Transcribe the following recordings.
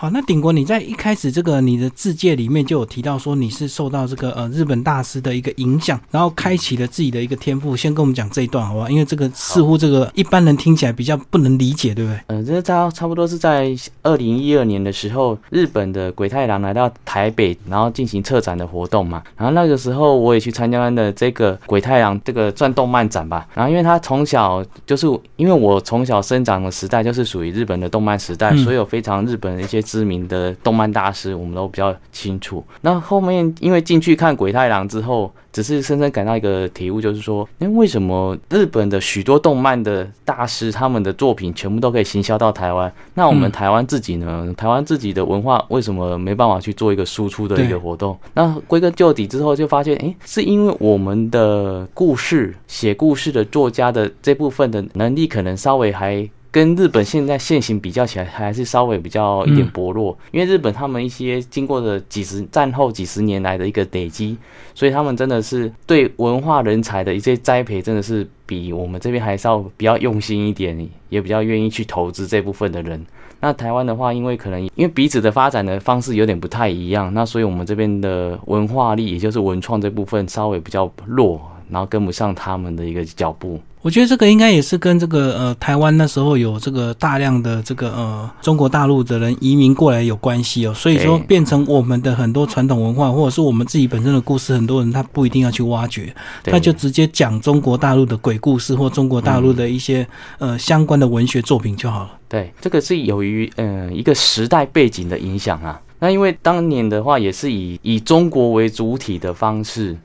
好，那鼎国你在一开始这个你的字界里面就有提到说你是受到这个呃日本大师的一个影响，然后开启了自己的一个天赋。先跟我们讲这一段好不好？因为这个似乎这个一般人听起来比较不能理解，对不对？嗯，这差差不多是在二零一二年的时候，日本的鬼太郎来到台北，然后进行策展的活动嘛。然后那个时候我也去参加的这个鬼太郎这个转动漫展吧。然后因为他从小就是因为我从小生长的时代就是属于日本的动漫时代，所以有非常日本的一些知名的动漫大师，我们都比较清楚。那后面因为进去看鬼太郎之后，只是深深感到一个体悟，就是说，因为为什么日本的许多动漫的大师他们的作品全部都可以行销到台湾，那我们台湾自己呢？台湾自己的文化为什么没办法去做一个输出的一个活动？那归根究底之后，就发现，哎，是因为我们的故事写故事的作家的这部分的能力，可能稍微还。跟日本现在现行比较起来，还是稍微比较一点薄弱。因为日本他们一些经过的几十战后几十年来的一个累积，所以他们真的是对文化人才的一些栽培，真的是比我们这边还是要比较用心一点，也比较愿意去投资这部分的人。那台湾的话，因为可能因为彼此的发展的方式有点不太一样，那所以我们这边的文化力，也就是文创这部分稍微比较弱，然后跟不上他们的一个脚步。我觉得这个应该也是跟这个呃台湾那时候有这个大量的这个呃中国大陆的人移民过来有关系哦，所以说变成我们的很多传统文化或者是我们自己本身的故事，很多人他不一定要去挖掘，他就直接讲中国大陆的鬼故事或中国大陆的一些呃相关的文学作品就好了。对，这个是由于呃一个时代背景的影响啊。那因为当年的话也是以以中国为主体的方式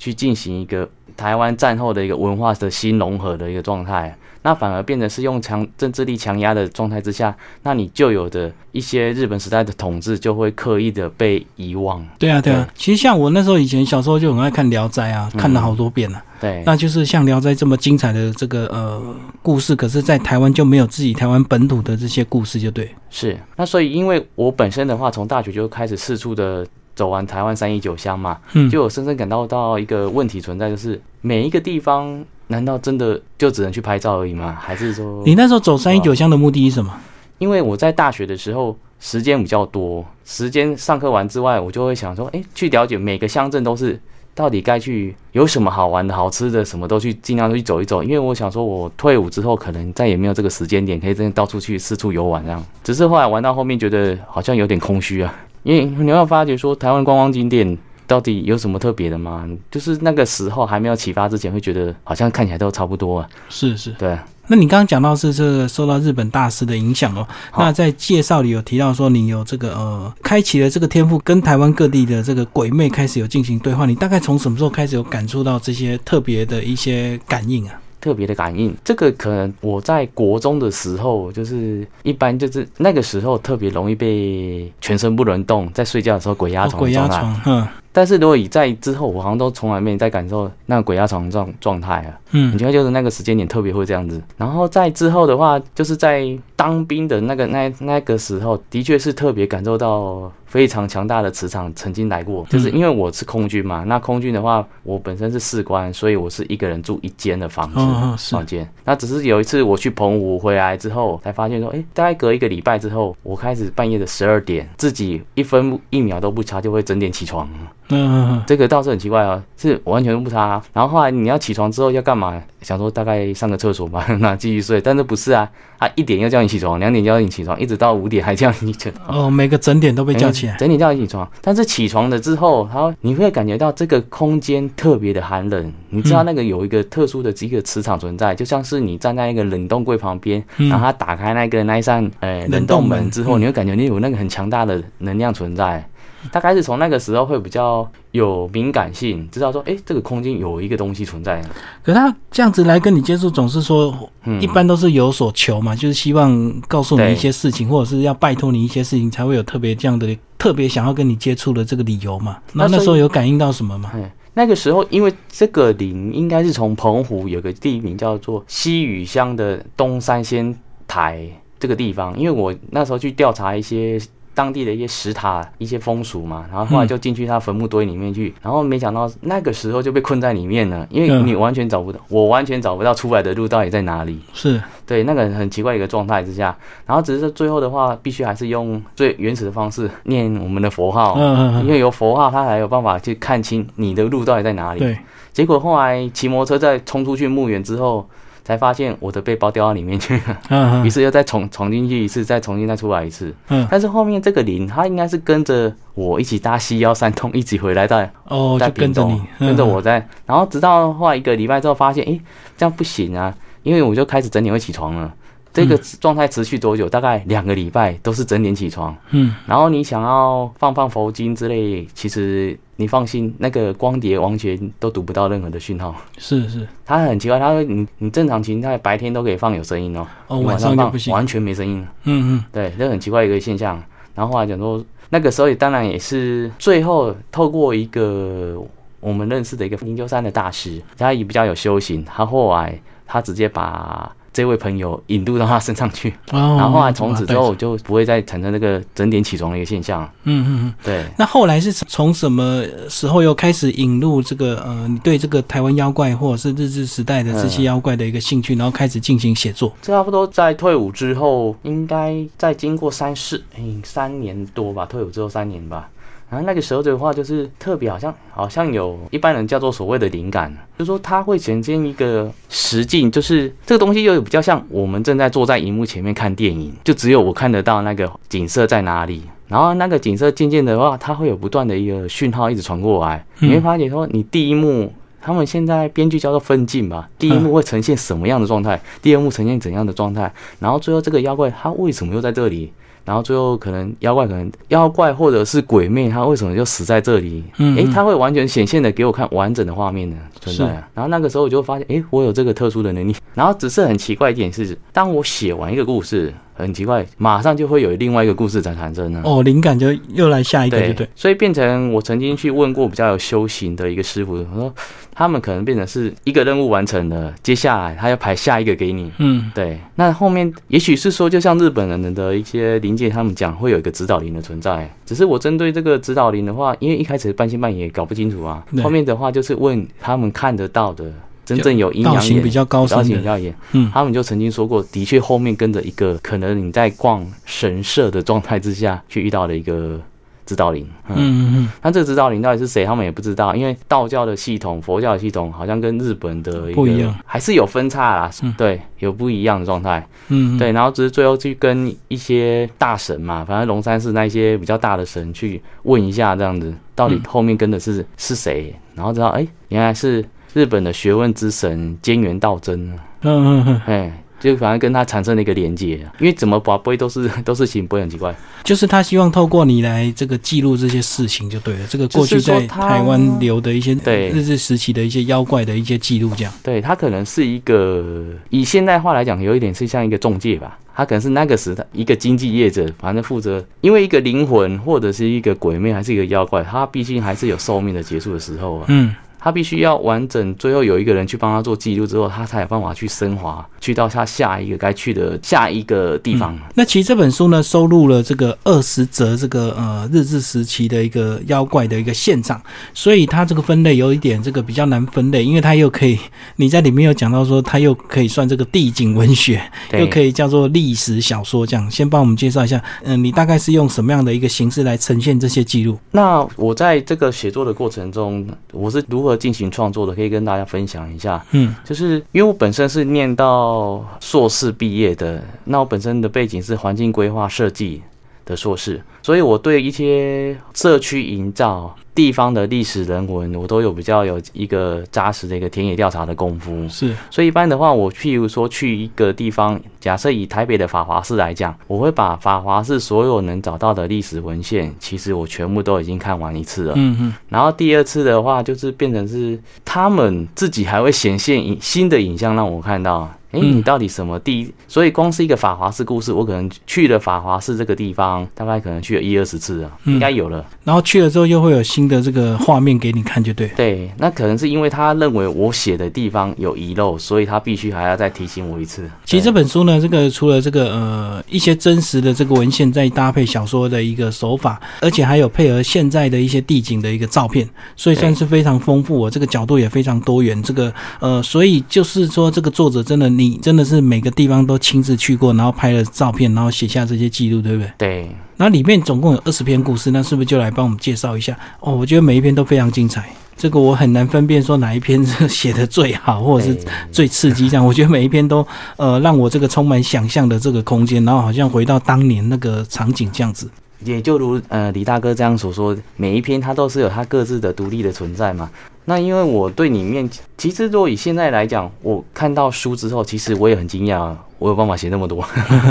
去进行一个。台湾战后的一个文化的新融合的一个状态，那反而变得是用强政治力强压的状态之下，那你旧有的一些日本时代的统治就会刻意的被遗忘。对啊，对啊，其实像我那时候以前小时候就很爱看《聊斋》啊，看了好多遍了。对，那就是像《聊斋》这么精彩的这个呃故事，可是，在台湾就没有自己台湾本土的这些故事，就对。是，那所以因为我本身的话，从大学就开始四处的。走完台湾三一九乡嘛，就有深深感到到一个问题存在，就是每一个地方难道真的就只能去拍照而已吗？还是说你那时候走三一九乡的目的是什么？因为我在大学的时候时间比较多，时间上课完之外，我就会想说，哎，去了解每个乡镇都是到底该去有什么好玩的好吃的，什么都去尽量去走一走。因为我想说，我退伍之后可能再也没有这个时间点可以真的到处去四处游玩这样。只是后来玩到后面，觉得好像有点空虚啊。因为你要发觉说，台湾观光景点到底有什么特别的吗？就是那个时候还没有启发之前，会觉得好像看起来都差不多啊。是是，对。那你刚刚讲到是这个受到日本大师的影响哦。那在介绍里有提到说，你有这个呃，开启了这个天赋，跟台湾各地的这个鬼魅开始有进行对话。你大概从什么时候开始有感触到这些特别的一些感应啊？特别的感应，这个可能我在国中的时候，就是一般就是那个时候特别容易被全身不能动，在睡觉的时候鬼压床状态。嗯。但是如果以在之后，我好像都从来没在感受那个鬼压床状状态啊。嗯。你觉得就是那个时间点特别会这样子。然后在之后的话，就是在当兵的那个那那个时候，的确是特别感受到。非常强大的磁场曾经来过，就是因为我是空军嘛。那空军的话，我本身是士官，所以我是一个人住一间的房子房间。那只是有一次我去澎湖回来之后，才发现说，哎，大概隔一个礼拜之后，我开始半夜的十二点，自己一分一秒都不差就会整点起床。嗯，这个倒是很奇怪啊，是完全不差。然后后来你要起床之后要干嘛？想说大概上个厕所吧，那继续睡。但是不是啊？他一点要叫你起床，两点叫你起床，一直到五点还叫你起床。哦，每个整点都被叫起来，整点叫你起床。但是起床了之后，他你会感觉到这个空间特别的寒冷。你知道那个有一个特殊的几个磁场存在，就像是你站在一个冷冻柜旁边，然后他打开那个那一扇呃冷冻门之后，你会感觉你有那个很强大的能量存在。大概是从那个时候会比较有敏感性，知道说，哎，这个空间有一个东西存在。可他这样子来跟你接触，总是说，一般都是有所求嘛，就是希望告诉你一些事情，或者是要拜托你一些事情，才会有特别这样的特别想要跟你接触的这个理由嘛。那那时候有感应到什么吗？那个时候，因为这个林应该是从澎湖有个地名叫做西屿乡的东山仙台这个地方，因为我那时候去调查一些。当地的一些石塔、一些风俗嘛，然后后来就进去他坟墓堆里面去，然后没想到那个时候就被困在里面了，因为你完全找不到，我完全找不到出来的路到底在哪里。是对那个很奇怪一个状态之下，然后只是最后的话，必须还是用最原始的方式念我们的佛号，因为有佛号，他才有办法去看清你的路到底在哪里。对，结果后来骑摩托车在冲出去墓园之后。才发现我的背包掉到里面去了，于是又再重闯进去一次，再重新再出来一次。嗯，但是后面这个林，他应该是跟着我一起搭西幺三通一起回来的哦，在跟着你，跟着我在，然后直到后来一个礼拜之后，发现哎，这样不行啊，因为我就开始整点会起床了。这个状态持续多久？大概两个礼拜都是整点起床。嗯，然后你想要放放佛经之类，其实你放心，那个光碟完全都读不到任何的讯号。是是，他很奇怪，他说你你正常情态白天都可以放有声音哦，哦晚上放不行，完全没声音。嗯嗯，对，这很奇怪一个现象。然后后来讲说，那个时候也当然也是最后透过一个我们认识的一个灵鹫山的大师，他也比较有修行，他后来他直接把。这位朋友引渡到他身上去，然后后来从此之后就不会再产生这个整点起床的一个现象。嗯嗯嗯，对。那后来是从什么时候又开始引入这个呃，你对这个台湾妖怪或者是日治时代的这些妖怪的一个兴趣，然后开始进行写作？差不多在退伍之后，应该在经过三四嗯三年多吧，退伍之后三年吧。然后那个时候的话，就是特别好像好像有一般人叫做所谓的灵感，就是说它会呈现一个实境，就是这个东西又有比较像我们正在坐在荧幕前面看电影，就只有我看得到那个景色在哪里，然后那个景色渐渐的话，它会有不断的一个讯号一直传过来，你会发现说你第一幕他们现在编剧叫做分镜吧，第一幕会呈现什么样的状态，第二幕呈现怎样的状态，然后最后这个妖怪他为什么又在这里？然后最后可能妖怪可能妖怪或者是鬼魅，他为什么就死在这里？嗯，诶，他会完全显现的给我看完整的画面呢存在。然后那个时候我就发现，诶，我有这个特殊的能力。然后只是很奇怪一点是，当我写完一个故事。很奇怪，马上就会有另外一个故事在产生呢。哦，灵感就又来下一个，对对。所以变成我曾经去问过比较有修行的一个师傅，我说他们可能变成是一个任务完成了，接下来他要排下一个给你。嗯，对。那后面也许是说，就像日本人的一些灵界，他们讲会有一个指导灵的存在。只是我针对这个指导灵的话，因为一开始半信半疑，搞不清楚啊。后面的话就是问他们看得到的。真正有阴阳眼比较高深的，嗯，他们就曾经说过，的确后面跟着一个可能你在逛神社的状态之下去遇到的一个指导灵，嗯。嗯嗯。那这个指导灵到底是谁，他们也不知道，因为道教的系统、佛教的系统好像跟日本的不一样，还是有分叉啦，对，有不一样的状态，嗯，对。然后只是最后去跟一些大神嘛，反正龙山寺那些比较大的神去问一下，这样子到底后面跟的是是谁，然后知道哎，原来是。日本的学问之神菅原道真，嗯嗯嗯，哎，就反而跟他产生了一个连接，因为怎么把碑都是 都是行，不会很奇怪。就是他希望透过你来这个记录这些事情就对了。这个过去在台湾留的一些对日治时期的一些妖怪的一些记录，这样。对他可能是一个以现代化来讲，有一点是像一个中介吧。他可能是那个时代一个经济业者，反正负责，因为一个灵魂或者是一个鬼魅还是一个妖怪，他毕竟还是有寿命的结束的时候啊。嗯。他必须要完整，最后有一个人去帮他做记录之后，他才有办法去升华，去到他下一个该去的下一个地方。那其实这本书呢，收录了这个二十则这个呃日治时期的一个妖怪的一个现场，所以它这个分类有一点这个比较难分类，因为它又可以你在里面有讲到说，它又可以算这个地景文学，又可以叫做历史小说这样。先帮我们介绍一下，嗯，你大概是用什么样的一个形式来呈现这些记录？那我在这个写作的过程中，我是如何？进行创作的可以跟大家分享一下，嗯，就是因为我本身是念到硕士毕业的，那我本身的背景是环境规划设计的硕士，所以我对一些社区营造。地方的历史人文，我都有比较有一个扎实的一个田野调查的功夫。是，所以一般的话，我譬如说去一个地方，假设以台北的法华寺来讲，我会把法华寺所有能找到的历史文献，其实我全部都已经看完一次了。嗯嗯。然后第二次的话，就是变成是他们自己还会显现影新的影像让我看到。哎，你到底什么地？所以光是一个法华寺故事，我可能去了法华寺这个地方，大概可能去了一二十次啊，应该有了。然后去了之后，又会有新的这个画面给你看，就对。对，那可能是因为他认为我写的地方有遗漏，所以他必须还要再提醒我一次。其实这本书呢，这个除了这个呃一些真实的这个文献，再搭配小说的一个手法，而且还有配合现在的一些地景的一个照片，所以算是非常丰富。我这个角度也非常多元。这个呃，所以就是说，这个作者真的，你真的是每个地方都亲自去过，然后拍了照片，然后写下这些记录，对不对？对。那里面总共有二十篇故事，那是不是就来帮我们介绍一下？哦，我觉得每一篇都非常精彩。这个我很难分辨说哪一篇是写的最好，或者是最刺激。这样，我觉得每一篇都呃让我这个充满想象的这个空间，然后好像回到当年那个场景这样子。也就如呃李大哥这样所说，每一篇它都是有它各自的独立的存在嘛。那因为我对你面，其实如果以现在来讲，我看到书之后，其实我也很惊讶。我有办法写那么多，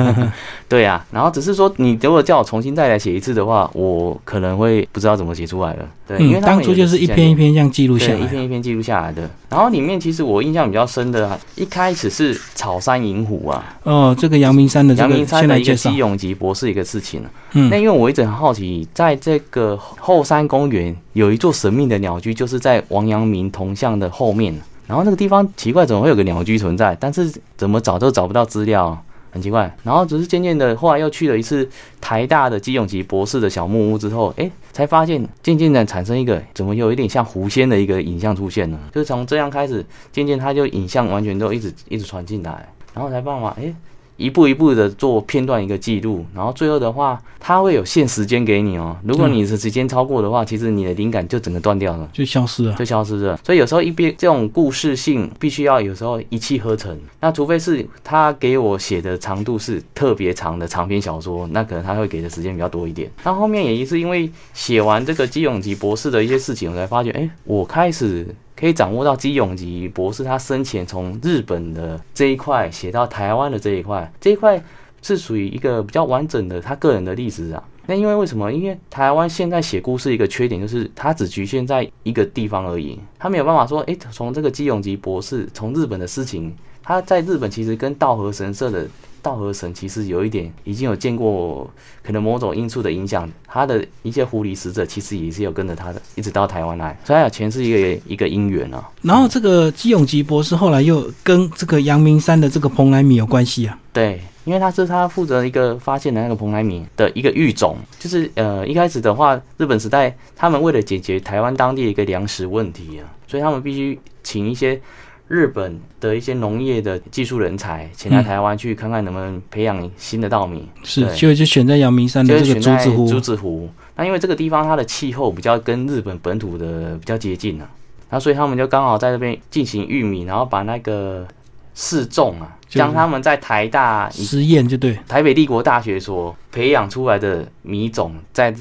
对呀。然后只是说，你如果叫我重新再来写一次的话，我可能会不知道怎么写出来了。对，因为当初就是一篇一篇这样记录下来，一篇一篇记录下来的。然后里面其实我印象比较深的，一开始是草山银虎啊。哦，这个阳明山的阳明山的一个基永吉博士一个事情嗯，那因为我一直很好奇，在这个后山公园有一座神秘的鸟居，就是在王阳明铜像的后面。然后那个地方奇怪，怎么会有个鸟居存在？但是怎么找都找不到资料，很奇怪。然后只是渐渐的，后来又去了一次台大的基永吉博士的小木屋之后，哎，才发现渐渐的产生一个怎么有一点像狐仙的一个影像出现呢。就是从这样开始，渐渐它就影像完全都一直一直传进来，然后才办法，哎。一步一步的做片段一个记录，然后最后的话，它会有限时间给你哦。如果你的时间超过的话，其实你的灵感就整个断掉了，就消失了，就消失了。所以有时候一边这种故事性必须要有时候一气呵成。那除非是他给我写的长度是特别长的长篇小说，那可能他会给的时间比较多一点。那后面也是因为写完这个基永吉博士的一些事情，我才发觉，哎，我开始。可以掌握到基永吉博士他生前从日本的这一块写到台湾的这一块，这一块是属于一个比较完整的他个人的历史啊。那因为为什么？因为台湾现在写故事一个缺点就是它只局限在一个地方而已，他没有办法说，诶，从这个基永吉博士从日本的事情，他在日本其实跟道和神社的。道和神其实有一点已经有见过，可能某种因素的影响，他的一些狐狸使者其实也是有跟着他的，一直到台湾来，所以前是一个一个因缘啊。然后这个基永吉博士后来又跟这个阳明山的这个蓬莱米有关系啊？对，因为他是他负责一个发现的那个蓬莱米的一个育种，就是呃一开始的话，日本时代他们为了解决台湾当地的一个粮食问题啊，所以他们必须请一些。日本的一些农业的技术人才前来台湾去看看能不能培养新的稻米，是，就就选在阳明山的这个竹子湖。竹子湖，那因为这个地方它的气候比较跟日本本土的比较接近啊，那所以他们就刚好在这边进行玉米，然后把那个试种啊，将他们在台大实验就对，台北帝国大学所培养出来的米种，在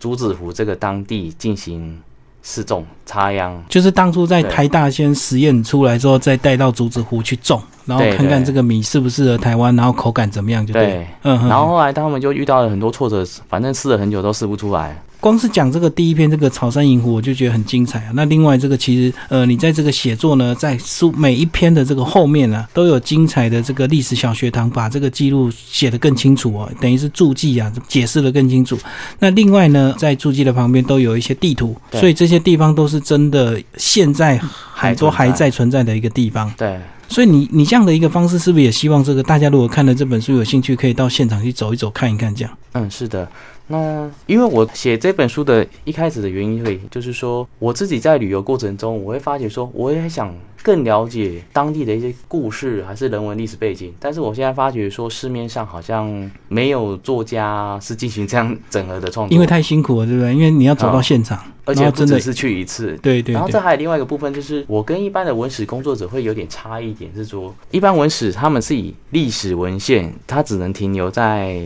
竹子湖这个当地进行。试种插秧，就是当初在台大先实验出来之后，再带到竹子湖去种，然后看看这个米适不适合台湾，然后口感怎么样，就对。嗯，然后后来他们就遇到了很多挫折，反正试了很久都试不出来。光是讲这个第一篇这个草山银狐，我就觉得很精彩啊。那另外这个其实呃，你在这个写作呢，在书每一篇的这个后面呢，都有精彩的这个历史小学堂，把这个记录写得更清楚哦，等于是注记啊，解释的更清楚。那另外呢，在注记的旁边都有一些地图，所以这些地方都是真的，现在很多还在存在的一个地方。对。所以你你这样的一个方式，是不是也希望这个大家如果看了这本书有兴趣，可以到现场去走一走、看一看这样？嗯，是的。那因为我写这本书的一开始的原因，会就是说我自己在旅游过程中，我会发觉说，我也想更了解当地的一些故事，还是人文历史背景。但是我现在发觉说，市面上好像没有作家是进行这样整合的创作，因为太辛苦了，对不对？因为你要走到现场，而且真的是去一次。对对。然后这还有另外一个部分，就是我跟一般的文史工作者会有点差一点，是说一般文史他们是以历史文献，它只能停留在。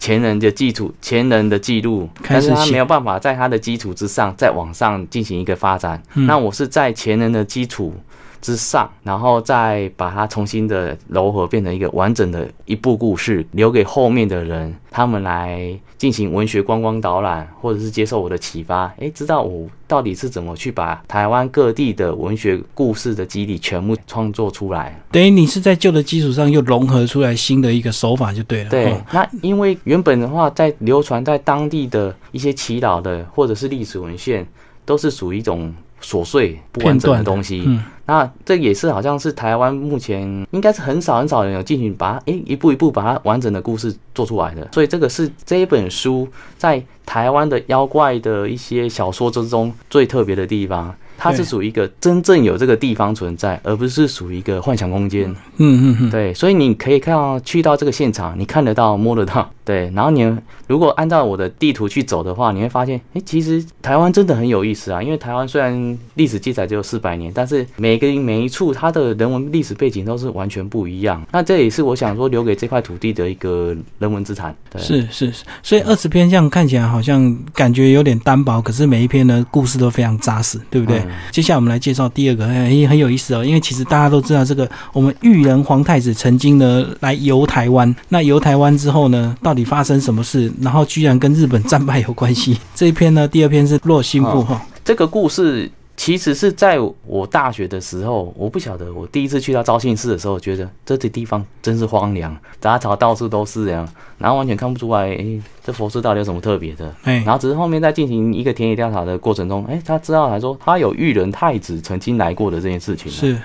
前人的基础，前人的记录，但是他没有办法在他的基础之上再往上进行一个发展。那我是在前人的基础之上，然后再把它重新的糅合，变成一个完整的一部故事，留给后面的人，他们来进行文学观光导览，或者是接受我的启发，诶，知道我到底是怎么去把台湾各地的文学故事的基底全部创作出来。等于你是在旧的基础上又融合出来新的一个手法就对了。对，那因为原本的话，在流传在当地的一些祈祷的或者是历史文献，都是属于一种。琐碎不完整的东西，那这也是好像是台湾目前应该是很少很少人有进行把它诶一步一步把它完整的故事做出来的，所以这个是这一本书在台湾的妖怪的一些小说之中最特别的地方。它是属于一个真正有这个地方存在，而不是属于一个幻想空间。嗯嗯嗯，对，所以你可以看到去到这个现场，你看得到摸得到。对，然后你如果按照我的地图去走的话，你会发现，哎，其实台湾真的很有意思啊。因为台湾虽然历史记载只有四百年，但是每个每一处它的人文历史背景都是完全不一样。那这也是我想说留给这块土地的一个人文资产。是是是，所以二十篇这样看起来好像感觉有点单薄，可是每一篇呢故事都非常扎实，对不对？接下来我们来介绍第二个，哎很有意思哦。因为其实大家都知道，这个我们裕仁皇太子曾经呢来游台湾，那游台湾之后呢，到底发生什么事？然后居然跟日本战败有关系。这一篇呢，第二篇是洛心部哈。这个故事其实是在我大学的时候，我不晓得我第一次去到昭庆寺的时候，觉得这些地方真是荒凉，杂草到处都是这样，然后完全看不出来，哎，这佛寺到底有什么特别的？哎，然后只是后面在进行一个田野调查的过程中，哎，他知道来说他有裕仁太子曾经来过的这件事情。是。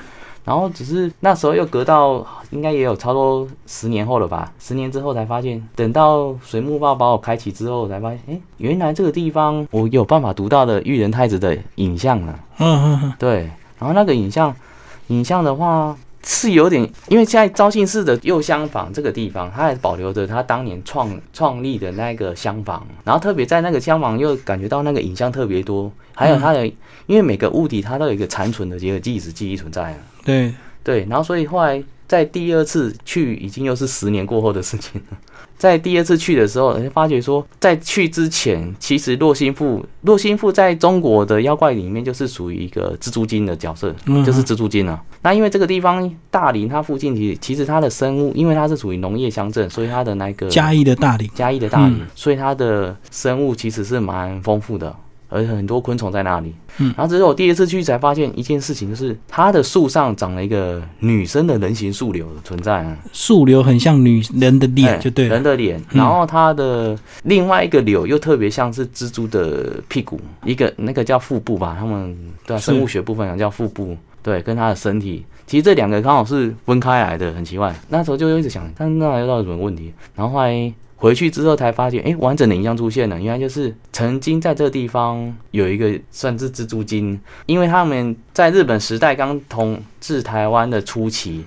然后只是那时候又隔到应该也有差不多十年后了吧，十年之后才发现，等到水木报把我开启之后，才发现，哎，原来这个地方我有办法读到的裕仁太子的影像了。嗯嗯嗯，对。然后那个影像，影像的话。是有点，因为现在昭庆寺的右厢房这个地方，它还保留着它当年创创立的那个厢房，然后特别在那个厢房又感觉到那个影像特别多，还有它的，因为每个物体它都有一个残存的这个记忆记忆存在啊。对对，然后所以后来在第二次去，已经又是十年过后的事情了。在第二次去的时候，发觉说，在去之前，其实洛心腹，洛心腹在中国的妖怪里面就是属于一个蜘蛛精的角色，就是蜘蛛精啊。那因为这个地方大林它附近，其其实它的生物，因为它是属于农业乡镇，所以它的那个嘉义的大林，嘉义的大林，所以它的生物其实是蛮丰富的。而且很多昆虫在那里，嗯，然后这是我第一次去才发现一件事情，就是它的树上长了一个女生的人形树瘤存在，树瘤很像女人的脸，就对，人的脸，然后它的另外一个瘤又特别像是蜘蛛的屁股，一个那个叫腹部吧，他们对生物学部分讲叫腹部，对，跟它的身体，其实这两个刚好是分开来的，很奇怪，那时候就一直想，但那又到底什么问题？然后后来。回去之后才发现，哎，完整的影像出现了。原来就是曾经在这个地方有一个算是蜘蛛精，因为他们在日本时代刚统治台湾的初期，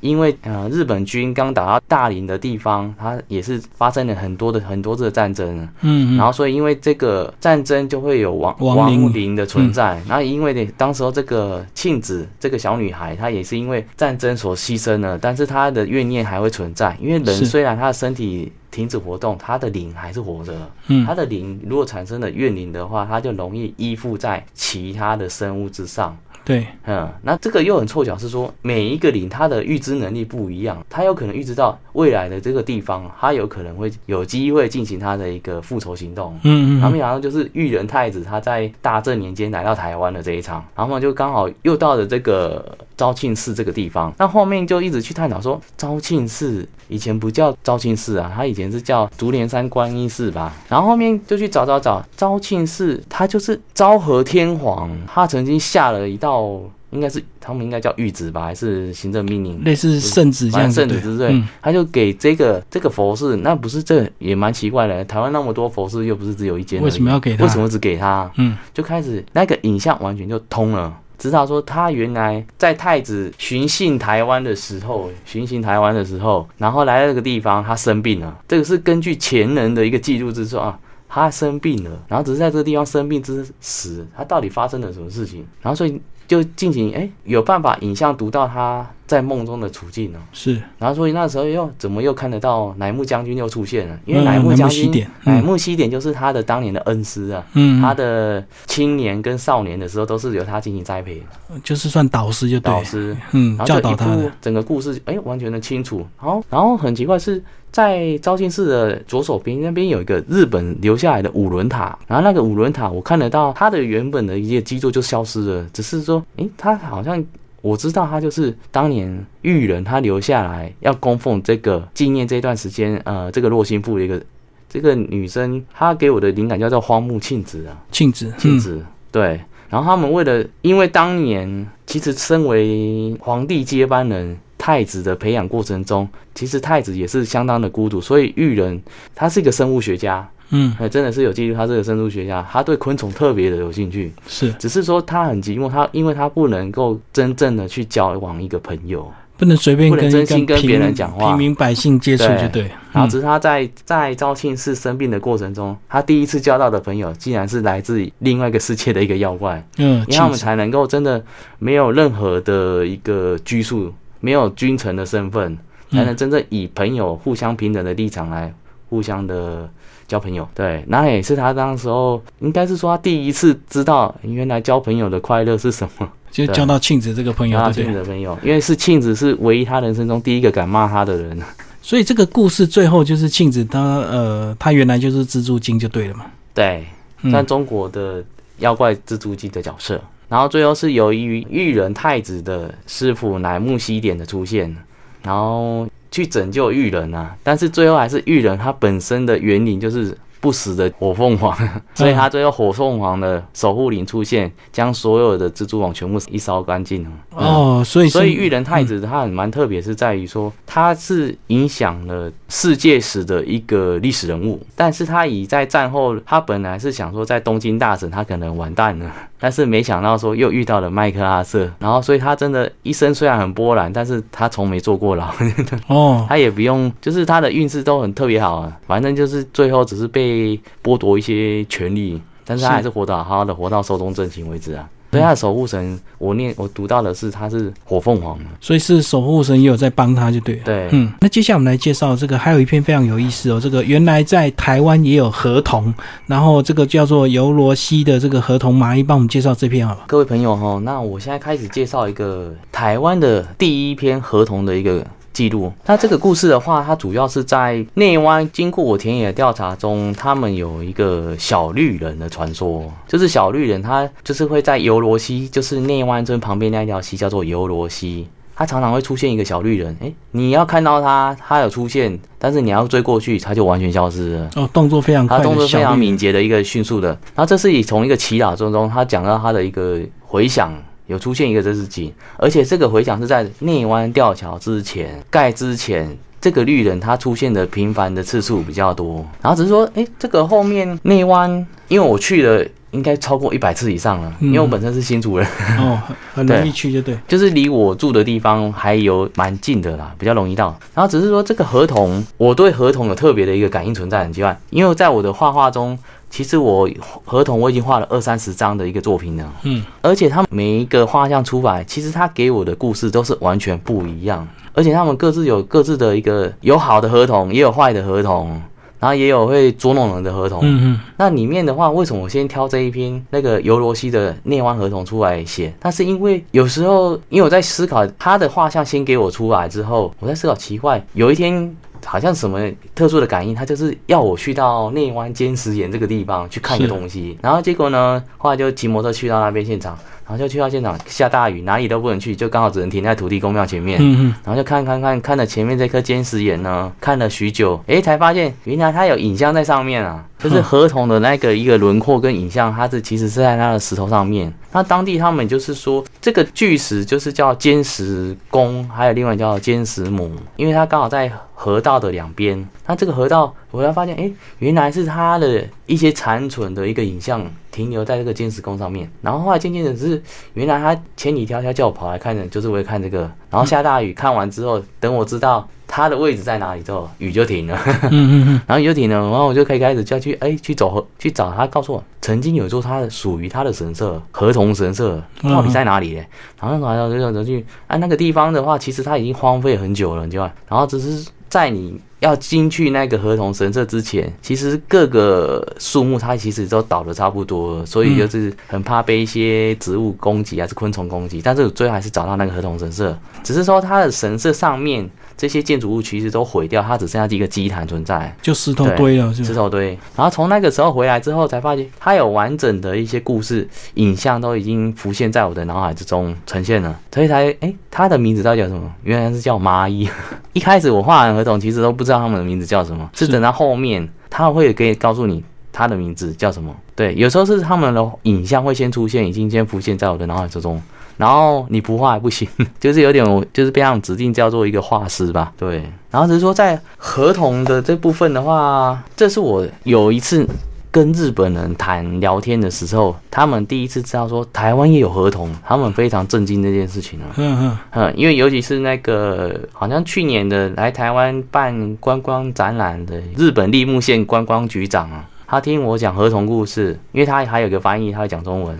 因为呃日本军刚打到大林的地方，它也是发生了很多的很多次的战争。嗯，然后所以因为这个战争就会有亡亡灵的存在。然后因为呢，当时候这个庆子这个小女孩，她也是因为战争所牺牲了，但是她的怨念还会存在。因为人虽然他的身体。停止活动，他的灵还是活着。嗯，他的灵如果产生了怨灵的话，他就容易依附在其他的生物之上。对，嗯，那这个又很凑巧，是说每一个灵它的预知能力不一样，它有可能预知到未来的这个地方，它有可能会有机会进行它的一个复仇行动。嗯嗯，然后没想到就是裕仁太子他在大正年间来到台湾的这一场，然后就刚好又到了这个昭庆寺这个地方。那后面就一直去探讨说，昭庆寺以前不叫昭庆寺啊，它以前是叫竹联山观音寺吧。然后后面就去找找找，昭庆寺它就是昭和天皇，他曾经下了一道。哦，应该是他们应该叫谕旨吧，还是行政命令？类似圣旨这样圣旨之类，他就给这个这个佛寺，那不是这也蛮奇怪的。台湾那么多佛寺，又不是只有一间，为什么要给他？为什么只给他？嗯，就开始那个影像完全就通了，知道说他原来在太子巡幸台湾的时候，巡行台湾的时候，然后来到这个地方，他生病了。这个是根据前人的一个记录之说啊。他生病了，然后只是在这个地方生病之时，他到底发生了什么事情？然后所以就进行哎，有办法影像读到他在梦中的处境呢。是，然后所以那时候又怎么又看得到乃木将军又出现了？因为嗯乃木将军乃木希典，乃木希典就是他的当年的恩师啊，嗯，他的青年跟少年的时候都是由他进行栽培就是算导师就导师，嗯，教然后就一部导他的，整个故事，哎，完全的清楚。然后，然后很奇怪是在昭庆寺的左手边那边有一个日本留下来的五轮塔，然后那个五轮塔我看得到它的原本的一些基座就消失了，只是说，诶，它好像。我知道他就是当年玉人他留下来要供奉这个纪念这段时间，呃，这个洛心妇的一个这个女生，她给我的灵感叫做荒木庆子啊，庆子，嗯，庆子，对。然后他们为了，因为当年其实身为皇帝接班人太子的培养过程中，其实太子也是相当的孤独，所以玉人他是一个生物学家，嗯，还，真的是有记录，他这个生物学家，他对昆虫特别的有兴趣，是。只是说他很寂寞，他因为他不能够真正的去交往一个朋友，不能随便不能跟真心跟别人讲话。平民百姓接触对就对，然后嗯只是他在在肇庆市生病的过程中，他第一次交到的朋友，竟然是来自另外一个世界的一个妖怪。嗯，因为他们，才能够真的没有任何的一个拘束，没有君臣的身份，才能嗯，真正以朋友互相平等的立场来互相的交朋友。对，那也是他当时候应该是说他第一次知道原来交朋友的快乐是什么，就交到庆子这个朋友，交到对不对？庆子的朋友，因为是庆子是唯一他人生中第一个敢骂他的人。所以这个故事最后就是庆子他呃，他原来就是蜘蛛精就对了嘛，对，算中国的妖怪蜘蛛精的角色。然后最后是由于玉人太子的师傅乃木希典的出现，然后去拯救玉人啊。但是最后还是玉人他本身的原灵就是不死的火凤凰，所以他最后火凤凰的守护灵出现，将所有的蜘蛛网全部一烧干净了。嗯哦，所以所以玉人太子他很蛮特别，是在于说他是影响了世界史的一个历史人物，但是他已在战后，他本来是想说在东京大省他可能完蛋了，但是没想到说又遇到了麦克阿瑟，然后所以他真的一生虽然很波澜，但是他从没坐过牢，哦，他也不用，就是他的运势都很特别好啊，反正就是最后只是被剥夺一些权利，但是他还是活得好好的，活到寿终正寝为止啊。所以他的守护神，我念我读到的是他是火凤凰，所以是守护神也有在帮他就对了。对，嗯，那接下来我们来介绍这个，还有一篇非常有意思哦。这个原来在台湾也有合同，然后这个叫做尤罗西的这个合同，麻一帮我们介绍这篇好了。各位朋友哈，那我现在开始介绍一个台湾的第一篇合同的一个记录。那这个故事的话，它主要是在内湾经过我田野调查中，他们有一个小绿人的传说，就是小绿人他就是会在游罗溪，就是内湾村旁边那条溪叫做游罗溪。他常常会出现一个小绿人，诶，你要看到他，他有出现，但是你要追过去，他就完全消失了。哦，动作非常快的他动作非常敏捷的一个迅速的。然后这是以从一个祈祷中中，他讲到他的一个回响。有出现一个这是景，而且这个回响是在内湾吊桥之前盖之前，这个绿人他出现的频繁的次数比较多。然后只是说，诶，这个后面内湾，因为我去了应该超过一百次以上了，因为我本身是新主人，哦，很很容易去就对。就是离我住的地方还有蛮近的啦，比较容易到。然后只是说这个合同，我对合同有特别的一个感应存在很奇怪，因为在我的画画中，其实我合同我已经画了二三十张的一个作品了，嗯，而且他们每一个画像出来，其实他给我的故事都是完全不一样，而且他们各自有各自的一个有好的合同，也有坏的合同。然后也有会捉弄人的合同，嗯嗯，那里面的话，为什么我先挑这一篇那个尤罗西的内湾合同出来写？那是因为有时候，因为我在思考他的画像先给我出来之后，我在思考奇怪，有一天好像什么特殊的感应，他就是要我去到内湾尖石岩这个地方去看一个东西，然后结果呢，后来就骑摩托去到那边现场，然后就去到现场下大雨，哪里都不能去，就刚好只能停在土地公庙前面。嗯嗯，然后就看看看看了前面这颗尖石岩呢，看了许久，诶，才发现原来它有影像在上面啊，就是河童的那个一个轮廓跟影像，它是其实是在它的石头上面。那当地他们就是说，这个巨石就是叫尖石公，还有另外叫尖石母，因为它刚好在河道的两边。那这个河道，我才发现，诶，原来是他的一些残存的一个影像停留在这个尖石公上面。然后后来渐渐的是，原来他千里迢迢叫我跑来看的，就是为了看这个。然后下大雨，看完之后，等我知道他的位置在哪里之后，雨就停了。嗯嗯嗯，然后雨就停了，然后我就可以开始就要去哎去走河去找他，告诉我曾经有座他的属于他的神社河童神社到底在哪里嘞？然后然后就走去啊那个地方的话，其实他已经荒废很久了，你知道吗？然后只是在你。要进去那个合同神社之前，其实各个树木它其实都倒的差不多，所以就是很怕被一些植物攻击还是昆虫攻击。但是最后还是找到那个合同神社，只是说它的神社上面这些建筑物其实都毁掉，它只剩下一个基坛存在，就石头堆了，石头堆。然后从那个时候回来之后，才发现它有完整的一些故事影像都已经浮现在我的脑海之中呈现了，所以才哎，它的名字到底叫什么？原来是叫蚂蚁。一开始我画完合同，其实都不知道他们的名字叫什么，是等到后面他会给告诉你他的名字叫什么。对，有时候是他们的影像会先出现，已经先浮现在我的脑海之中，然后你不画还不行，就是有点就是被他们指定叫做一个画师吧。对，然后只是说在合同的这部分的话，这是我有一次。跟日本人谈聊天的时候，他们第一次知道说台湾也有合同，他们非常震惊这件事情啊。嗯嗯嗯，因为尤其是那个好像去年的来台湾办观光展览的日本立木县观光局长啊，他听我讲合同故事，因为他还有个翻译，他会讲中文，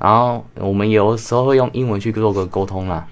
然后我们有时候会用英文去做个沟通啦。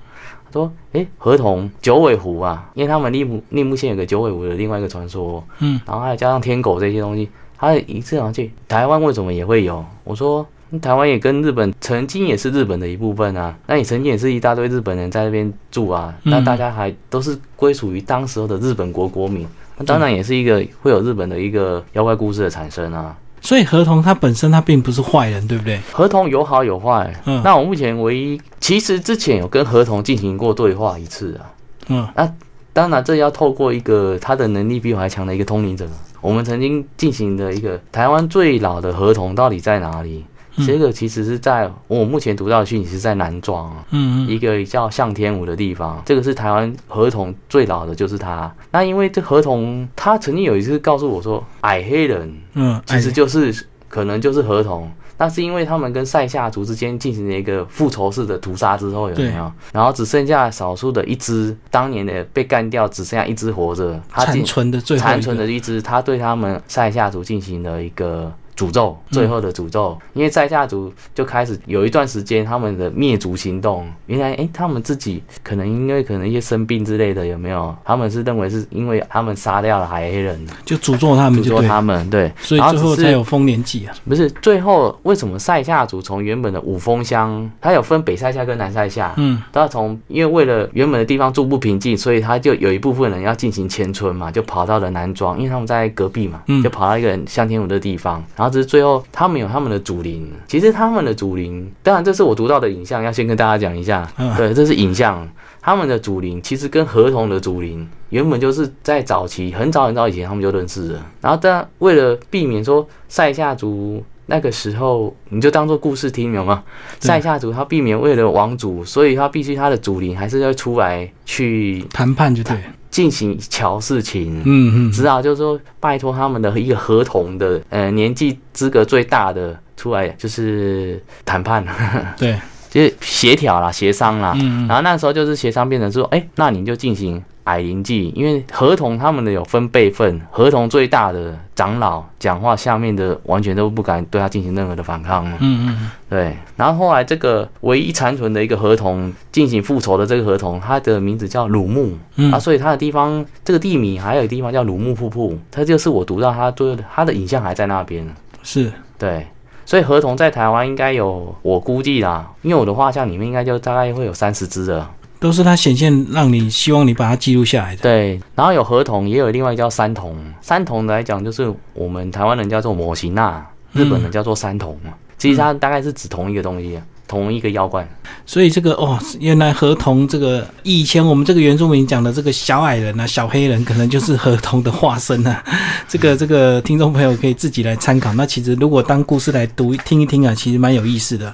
他说：“诶，合同九尾狐啊，因为他们立木立木县有个九尾狐的另外一个传说，嗯，然后还有加上天狗这些东西。”他一次上去，台湾为什么也会有？我说，台湾也跟日本曾经也是日本的一部分啊。那你曾经也是一大堆日本人在那边住啊，那大家还都是归属于当时候的日本国国民，那当然也是一个会有日本的一个妖怪故事的产生啊。所以合同它本身它并不是坏人，对不对？合同有好有坏。嗯，那我目前唯一其实之前有跟合同进行过对话一次啊。嗯，那当然这要透过一个他的能力比我还强的一个通灵者。我们曾经进行的一个台湾最老的合同到底在哪里？这个其实是在我目前读到的讯息是在南庄，嗯，一个叫向天舞的地方。这个是台湾合同最老的，就是它。那因为这合同，他曾经有一次告诉我说，矮黑人，嗯，其实就是可能就是合同。那是因为他们跟塞夏族之间进行了一个复仇式的屠杀之后，有没有？然后只剩下少数的一只，当年的被干掉，只剩下一只活着，残存的最残存的一只，他对他们塞夏族进行了一个。诅咒，最后的诅咒，因为在下族就开始有一段时间他们的灭族行动。原来，哎，他们自己可能因为可能一些生病之类的，有没有？他们是认为是因为他们杀掉了海黑人，就诅咒他们，诅咒他们，对。所以最后才有丰年祭啊。不是，最后为什么塞夏族从原本的五峰乡，它有分北塞夏跟南塞夏，嗯，都要从因为为了原本的地方住不平静，所以他就有一部分人要进行迁村嘛，就跑到了南庄，因为他们在隔壁嘛，就跑到一个向天武的地方。然后只是最后，他们有他们的祖灵。其实他们的祖灵，当然这是我读到的影像，要先跟大家讲一下。对，这是影像。他们的祖灵其实跟合同的祖灵原本就是在早期很早很早以前他们就认识了。然后，但为了避免说塞夏族那个时候，你就当做故事听，有吗？塞夏族他避免为了王族，所以他必须他的祖灵还是要出来去谈判，就对。进行瞧事情，嗯嗯，知道就是说拜托他们的一个合同的，呃，年纪资格最大的出来就是谈判，对，就是协调啦，协商啦，嗯嗯，然后那时候就是协商变成说，哎，那你就进行。矮灵祭，因为合同他们的有分辈分，合同最大的长老讲话，下面的完全都不敢对他进行任何的反抗。嗯嗯，对。然后后来这个唯一残存的一个合同进行复仇的这个合同，它的名字叫鲁木啊，所以它的地方这个地名还有地方叫鲁木瀑布，它就是我读到它对它的影像还在那边。是对，所以合同在台湾应该有，我估计啦，因为我的画像里面应该就大概会有三十只的。都是它显现，让你希望你把它记录下来的。对，然后有合同，也有另外叫三同。三同来讲，就是我们台湾人叫做模型呐，日本人叫做三同嘛。其实它大概是指同一个东西，同一个妖怪。所以这个哦，原来合同这个以前我们这个原住民讲的这个小矮人啊、小黑人，可能就是合同的化身啊。这个这个听众朋友可以自己来参考。那其实如果当故事来读听一听啊，其实蛮有意思的。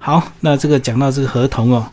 好，那这个讲到这个合同哦。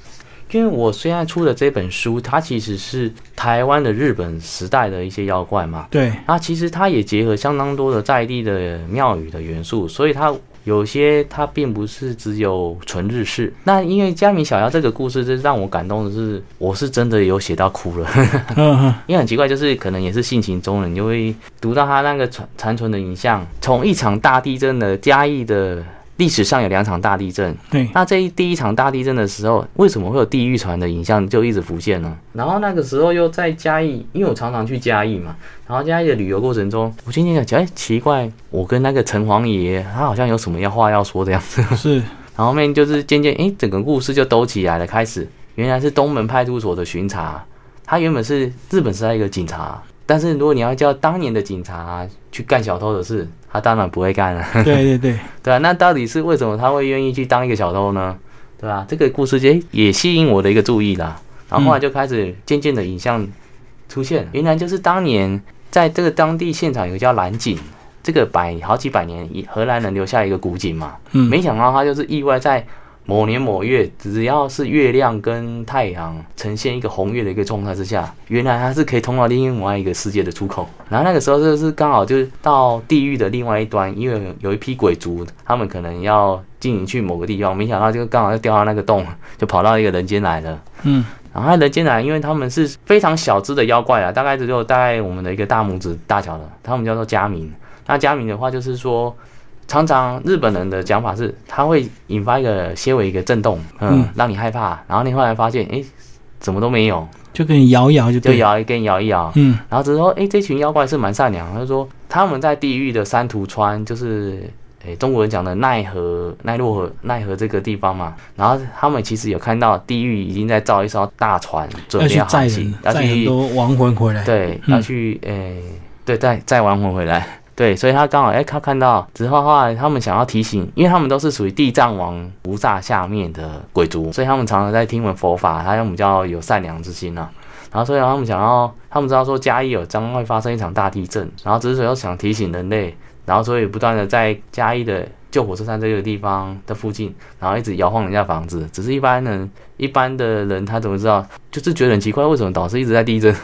因为我现在出的这本书，它其实是台湾的日本时代的一些妖怪嘛。对。那其实它也结合相当多的在地的庙宇的元素，所以它有些它并不是只有纯日式。那因为嘉明小妖这个故事，这让我感动的是，我是真的有写到哭了。因为很奇怪，就是可能也是性情中人，就会读到他那个残残存的影像，从一场大地震的嘉义的。历史上有两场大地震，对。那这一第一场大地震的时候，为什么会有地狱船的影像就一直浮现呢？然后那个时候又在嘉义，因为我常常去嘉义嘛。然后嘉义的旅游过程中，我今天想，哎，奇怪，我跟那个城隍爷，他好像有什么要话要说的样子。是。然后面就是渐渐，哎，整个故事就兜起来了。开始，原来是东门派出所的巡查，他原本是日本时代一个警察。但是如果你要叫当年的警察去干小偷的事，他当然不会干了。对对对，对啊，那到底是为什么他会愿意去当一个小偷呢？对吧？这个故事间也吸引我的一个注意啦。然后后来就开始渐渐的影像出现，原来就是当年在这个当地现场有个叫蓝井，这个百好几百年荷兰人留下一个古井嘛。嗯，没想到他就是意外在。某年某月，只要是月亮跟太阳呈现一个红月的一个状态之下，原来它是可以通到另外一个世界的出口。然后那个时候就是刚好就是到地狱的另外一端，因为有一批鬼族，他们可能要进去某个地方，没想到就刚好就掉到那个洞，就跑到一个人间来了。嗯，然后人间来，因为他们是非常小只的妖怪啊，大概只有大概我们的一个大拇指大小的，他们叫做加明。那加明的话就是说。常常日本人的讲法是，他会引发一个些微一个震动，嗯，让你害怕。然后你后来发现，哎，怎么都没有，就给你摇一摇，就就摇一跟摇一摇，嗯。然后只是说，哎，这群妖怪是蛮善良。他就说，他们在地狱的三途川，就是哎中国人讲的奈何奈落河奈何这个地方嘛。然后他们其实有看到地狱已经在造一艘大船，准备载人，载很多亡魂回来。对，要去，哎，对，载载亡魂回来。对，所以他刚好哎，他看到只是，后来他们想要提醒，因为他们都是属于地藏王菩萨下面的鬼族，所以他们常常在听闻佛法，他们比较有善良之心呐。然后所以他们想要，他们知道说嘉义有将会发生一场大地震，然后只是说想提醒人类，然后所以不断的在嘉义的旧火车站这个地方的附近，然后一直摇晃人家房子。只是一般人，一般的人他怎么知道？就是觉得很奇怪，为什么导师一直在地震？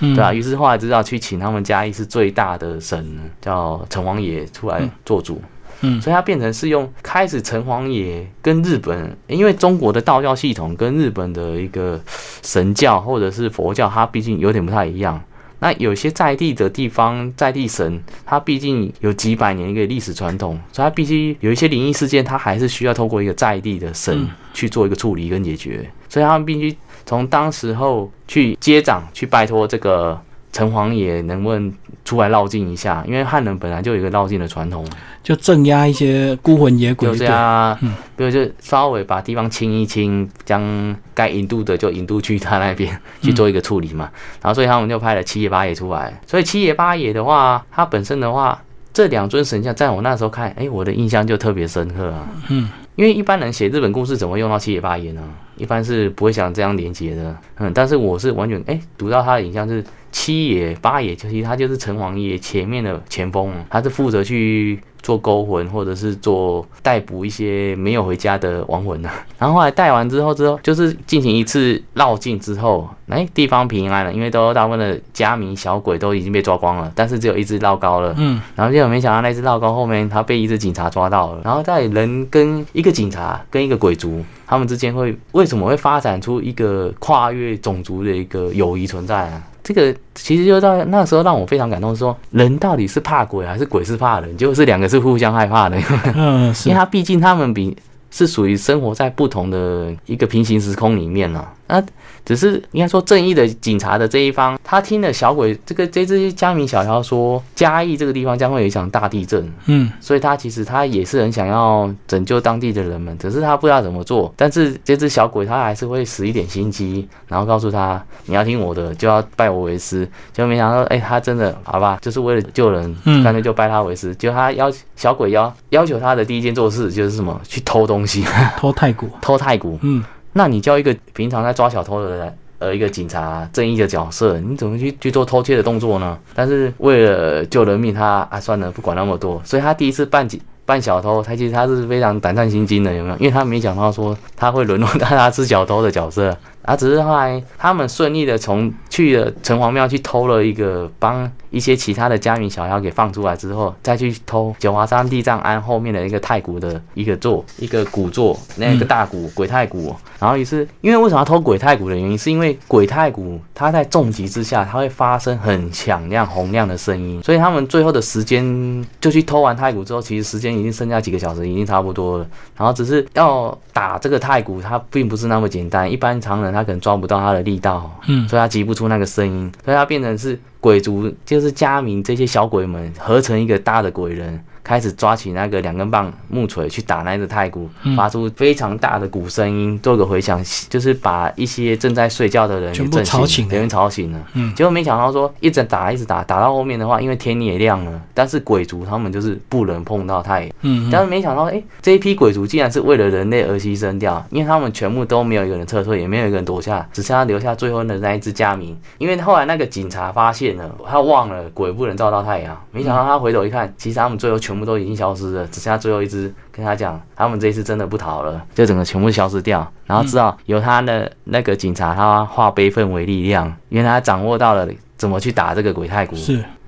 对啊，于是后来知道去请他们嘉义是最大的神，叫城隍爷出来做主。嗯，所以他变成是用开始城隍爷跟日本，因为中国的道教系统跟日本的一个神教或者是佛教，它毕竟有点不太一样。那有些在地的地方在地神，他毕竟有几百年一个历史传统，所以他必须有一些灵异事件，他还是需要透过一个在地的神去做一个处理跟解决。所以他们必须。从当时候去接掌，去拜托这个城隍爷，能不能出来绕境一下？因为汉人本来就有一个绕境的传统，就镇压一些孤魂野鬼，就是啊，比如就稍微把地方清一清，将该引渡的就引渡去他那边去做一个处理嘛。然后所以他们就派了七爷八爷出来。所以七爷八爷的话，他本身的话，这两尊神像，在我那时候看，哎，我的印象就特别深刻啊。嗯。因为一般人写日本故事怎么会用到七野八爷呢？一般是不会想这样连接的。嗯，但是我是完全哎，读到他的影像是七野八爷，其实他就是城隍爷前面的前锋，他是负责去。做勾魂，或者是做逮捕一些没有回家的亡魂呢。然后后来带完之后，之后就是进行一次绕境之后，哎，地方平安了，因为都大部分的家民小鬼都已经被抓光了，但是只有一只绕高了。嗯，然后结果没想到那只绕高后面他被一只警察抓到了。然后在人跟一个警察跟一个鬼族他们之间会为什么会发展出一个跨越种族的一个友谊存在啊？这个其实就到那时候让我非常感动，说人到底是怕鬼还是鬼是怕人？就是两个是互相害怕的，嗯，因为他毕竟他们比是属于生活在不同的一个平行时空里面了，那。只是应该说，正义的警察的这一方，他听了小鬼这个这只嘉明小妖说，嘉义这个地方将会有一场大地震，嗯，所以他其实他也是很想要拯救当地的人们，只是他不知道怎么做。但是这只小鬼他还是会使一点心机，然后告诉他，你要听我的，就要拜我为师。就没想到，哎，他真的好吧，就是为了救人，干脆就拜他为师。就他要小鬼要要求他的第一件做事就是什么？去偷东西，偷太古，偷太古，嗯。那你叫一个平常在抓小偷的人，呃，一个警察正义的角色，你怎么去去做偷窃的动作呢？但是为了救人命，他啊算了，不管那么多。所以他第一次扮警扮小偷，他其实他是非常胆战心惊的，有没有？因为他没想到说他会沦落到他是小偷的角色。啊，只是后来他们顺利的从去了城隍庙去偷了一个，帮一些其他的家民小妖给放出来之后，再去偷九华山地藏庵后面的一个太古的一个座，一个古座，那个大鼓鬼太鼓。然后也是因为为什么要偷鬼太鼓的原因，是因为鬼太鼓它在重击之下，它会发生很响亮洪亮的声音，所以他们最后的时间就去偷完太鼓之后，其实时间已经剩下几个小时，已经差不多了。然后只是要打这个太鼓，它并不是那么简单，一般常人。他可能抓不到他的力道，嗯，所以他击不出那个声音，所以他变成是鬼族，就是家民这些小鬼们合成一个大的鬼人。开始抓起那个两根棒木锤去打那只太鼓，发出非常大的鼓声音，做个回响，就是把一些正在睡觉的人全部吵醒，别人吵醒了。嗯，结果没想到说一直打一直打，打到后面的话，因为天也亮了，但是鬼族他们就是不能碰到太阳。嗯，但是没想到，哎，这一批鬼族竟然是为了人类而牺牲掉，因为他们全部都没有一个人撤退，也没有一个人躲下，只剩下留下最后的那一只家民。因为后来那个警察发现了，他忘了鬼不能照到太阳，没想到他回头一看，其实他们最后全。全部都已经消失了，只剩下最后一只。跟他讲，他们这一次真的不逃了，就整个全部消失掉。然后知道由他的那个警察，他化悲愤为力量，因为他掌握到了怎么去打这个鬼太谷。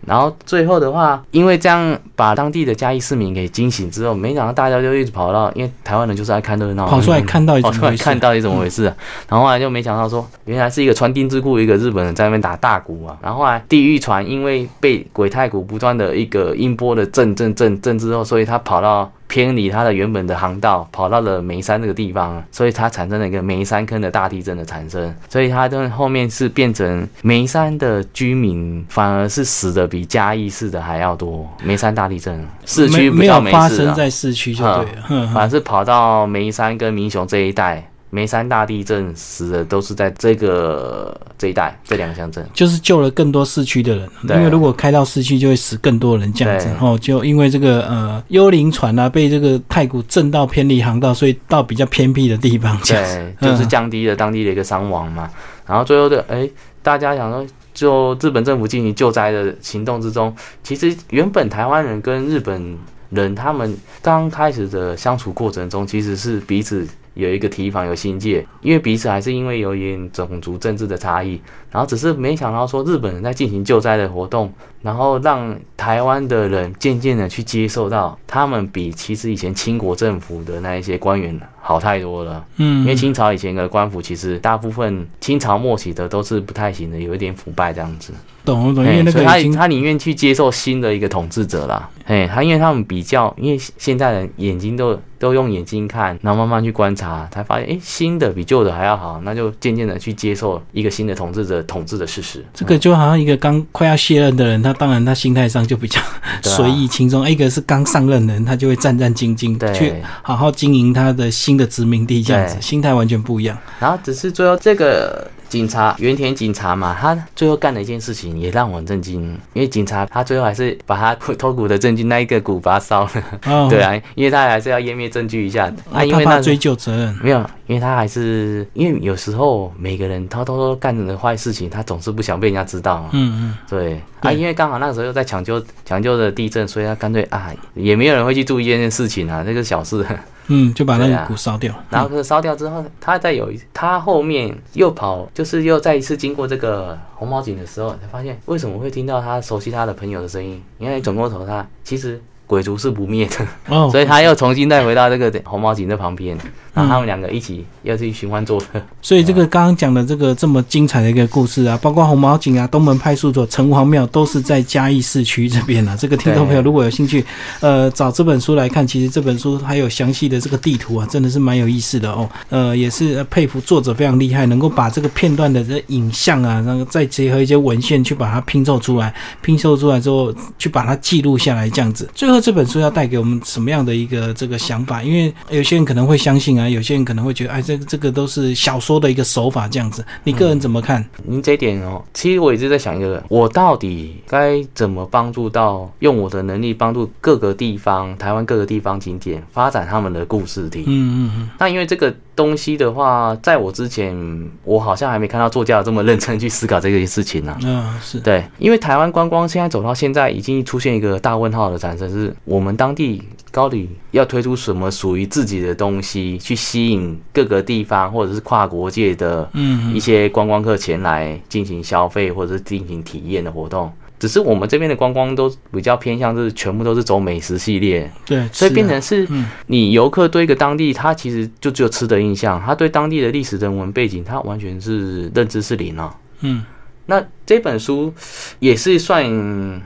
然后最后的话，因为这样把当地的嘉义市民给惊醒之后，没想到大家就一直跑到，因为台湾人就是爱看热闹，跑出来看到跑出来看到底怎么回事。啊然后后来就没想到说，原来是一个穿丁字裤一个日本人在那边打大鼓啊。然后后来地狱船因为被鬼太鼓不断的一个音波的震震震震之后，所以他跑到。偏离它的原本的航道，跑到了眉山这个地方，所以它产生了一个眉山坑的大地震的产生，所以它的后面是变成眉山的居民反而是死的比嘉义市的还要多。眉山大地震，市区没有发生在市区就对了，反而是跑到眉山跟民雄这一带。眉山大地震死的都是在这个这一带这两个乡镇，就是救了更多市区的人。因为如果开到市区，就会死更多人这样子。然后就因为这个呃幽灵船啊，被这个太古震到偏离航道，所以到比较偏僻的地方。对，就是降低了当地的一个伤亡嘛。然后最后的哎，大家想说，就日本政府进行救灾的行动之中，其实原本台湾人跟日本人他们刚开始的相处过程中，其实是彼此。有一个提防，有心界，因为彼此还是因为有一点种族政治的差异，然后只是没想到说日本人在进行救灾的活动，然后让台湾的人渐渐的去接受到，他们比其实以前清国政府的那一些官员好太多了。嗯，因为清朝以前的官府其实大部分清朝末期的都是不太行的，有一点腐败这样子。懂懂，因为那个他他宁愿去接受新的一个统治者啦。哎，他因为他们比较，因为现在人眼睛都都用眼睛看，然后慢慢去观察，才发现哎，新的比旧的还要好，那就渐渐的去接受一个新的统治者统治的事实。这个就好像一个刚快要卸任的人，他当然他心态上就比较 随意轻松；一个是刚上任的人，他就会战战兢兢，去好好经营他的新的殖民地，这样子心态完全不一样。然后只是最后这个。警察原田警察嘛，他最后干了一件事情，也让我很震惊。因为警察他最后还是把他偷骨的证据那一个骨把它烧了。对啊，因为他还是要湮灭证据一下。啊，因为他追究责任没有，因为他还是因为有时候每个人偷偷偷干的坏事情，他总是不想被人家知道。嗯嗯，对啊，因为刚好那个时候又在抢救抢救的地震，所以他干脆啊，也没有人会去注意这件事情啊，这个小事。嗯，就把那个鼓烧掉，然后烧掉之后，他再有一，他后面又跑，就是又再一次经过这个红毛井的时候，才发现为什么会听到他熟悉他的朋友的声音？因为转过头，他其实。鬼族是不灭的哦，所以他又重新再回到这个红毛井的旁边，然后他们两个一起又去寻欢作乐。所以这个刚刚讲的这个这么精彩的一个故事啊，包括红毛井啊、东门派出所、城隍庙，都是在嘉义市区这边啊。这个听众朋友如果有兴趣，呃，找这本书来看，其实这本书还有详细的这个地图啊，真的是蛮有意思的哦。呃，也是佩服作者非常厉害，能够把这个片段的这影像啊，然后再结合一些文献去把它拼凑出来，拼凑出来之后去把它记录下来，这样子，最后。这本书要带给我们什么样的一个这个想法？因为有些人可能会相信啊，有些人可能会觉得，哎，这这个都是小说的一个手法这样子。你个人怎么看？您这点哦，其实我一直在想一个，我到底该怎么帮助到用我的能力帮助各个地方，台湾各个地方景点发展他们的故事体。嗯嗯嗯。那因为这个。东西的话，在我之前，我好像还没看到作家这么认真去思考这个事情呢。嗯，是对，因为台湾观光现在走到现在，已经出现一个大问号的产生，是我们当地。高旅要推出什么属于自己的东西，去吸引各个地方或者是跨国界的嗯一些观光客前来进行消费或者是进行体验的活动。只是我们这边的观光都比较偏向是全部都是走美食系列，对，所以变成是嗯。你游客对一个当地，他其实就只有吃的印象，他对当地的历史人文背景，他完全是认知是零啊。嗯。那这本书也是算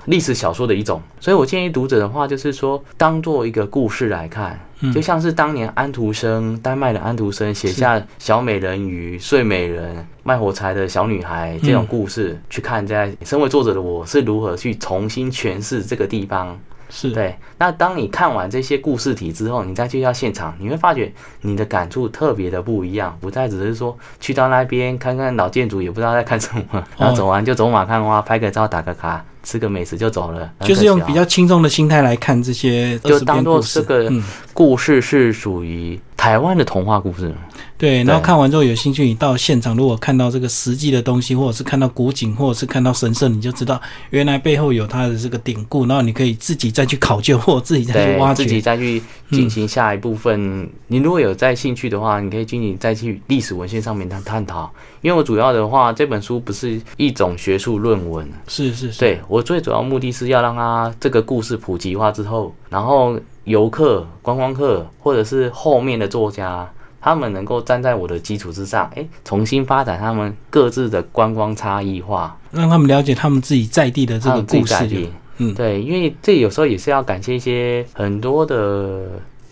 历史小说的一种，所以我建议读者的话，就是说当做一个故事来看，嗯。就像是当年安徒生，丹麦的安徒生写下《小美人鱼》《睡美人》《卖火柴的小女孩》这种故事、去看，在身为作者的我是如何去重新诠释这个地方。是。对，那当你看完这些故事体之后，你再去到现场，你会发觉你的感触特别的不一样，不再只是说去到那边看看老建筑，也不知道在看什么，然后走完就走马看花，拍个照，打个卡，吃个美食就走了，很就是用比较轻松的心态来看这些就当做这个嗯。故事是属于台湾的童话故事。对，然后看完之后有兴趣，你到现场如果看到这个实际的东西，或者是看到古景，或者是看到神社，你就知道原来背后有它的这个典故，然后你可以自己再去考究，或者自己再去挖掘，自己。再去进行下一部分。你如果有在兴趣的话，你可以进行再去历史文献上面探探讨。因为我主要的话，这本书不是一种学术论文，是是是，对我最主要目的是要让它这个故事普及化之后，然后游客、观光客或者是后面的作家。他们能够站在我的基础之上，哎，重新发展他们各自的观光差异化，让他们了解他们自己在地的这个故事。在地。嗯，对，因为这有时候也是要感谢一些很多的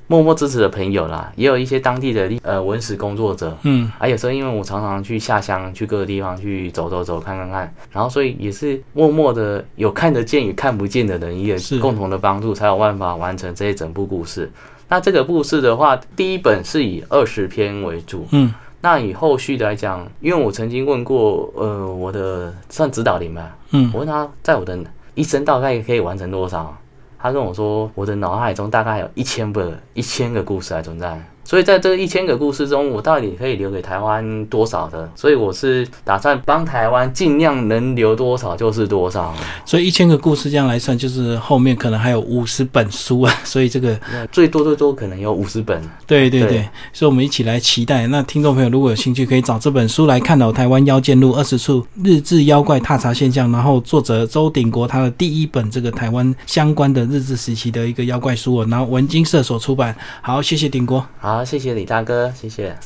默默支持的朋友啦，也有一些当地的呃文史工作者。嗯，啊，有时候因为我常常去下乡，去各个地方去走走走，看看看，然后所以也是默默的有看得见与看不见的人也是共同的帮助，才有办法完成这一整部故事。那这个故事的话，第一本是以二十篇为主，嗯，那以后续来讲，因为我曾经问过，呃，我的算指导灵吧，嗯。我问他在我的一生大概可以完成多少，他跟我说，我的脑海中大概有一千个一千个故事还存在。所以在这一千个故事中，我到底可以留给台湾多少的？所以我是打算帮台湾尽量能留多少就是多少。所以一千个故事这样来算，就是后面可能还有五十本书啊。所以这个，最多最多可能有五十本。对对对，对所以我们一起来期待。那听众朋友如果有兴趣，可以找这本书来看哦，《台湾妖剑录二十处日治妖怪踏查现象》，然后作者周鼎国他的第一本这个台湾相关的日治时期的一个妖怪书哦，然后文金社所出版。好，谢谢鼎国。好，谢谢李大哥，谢谢。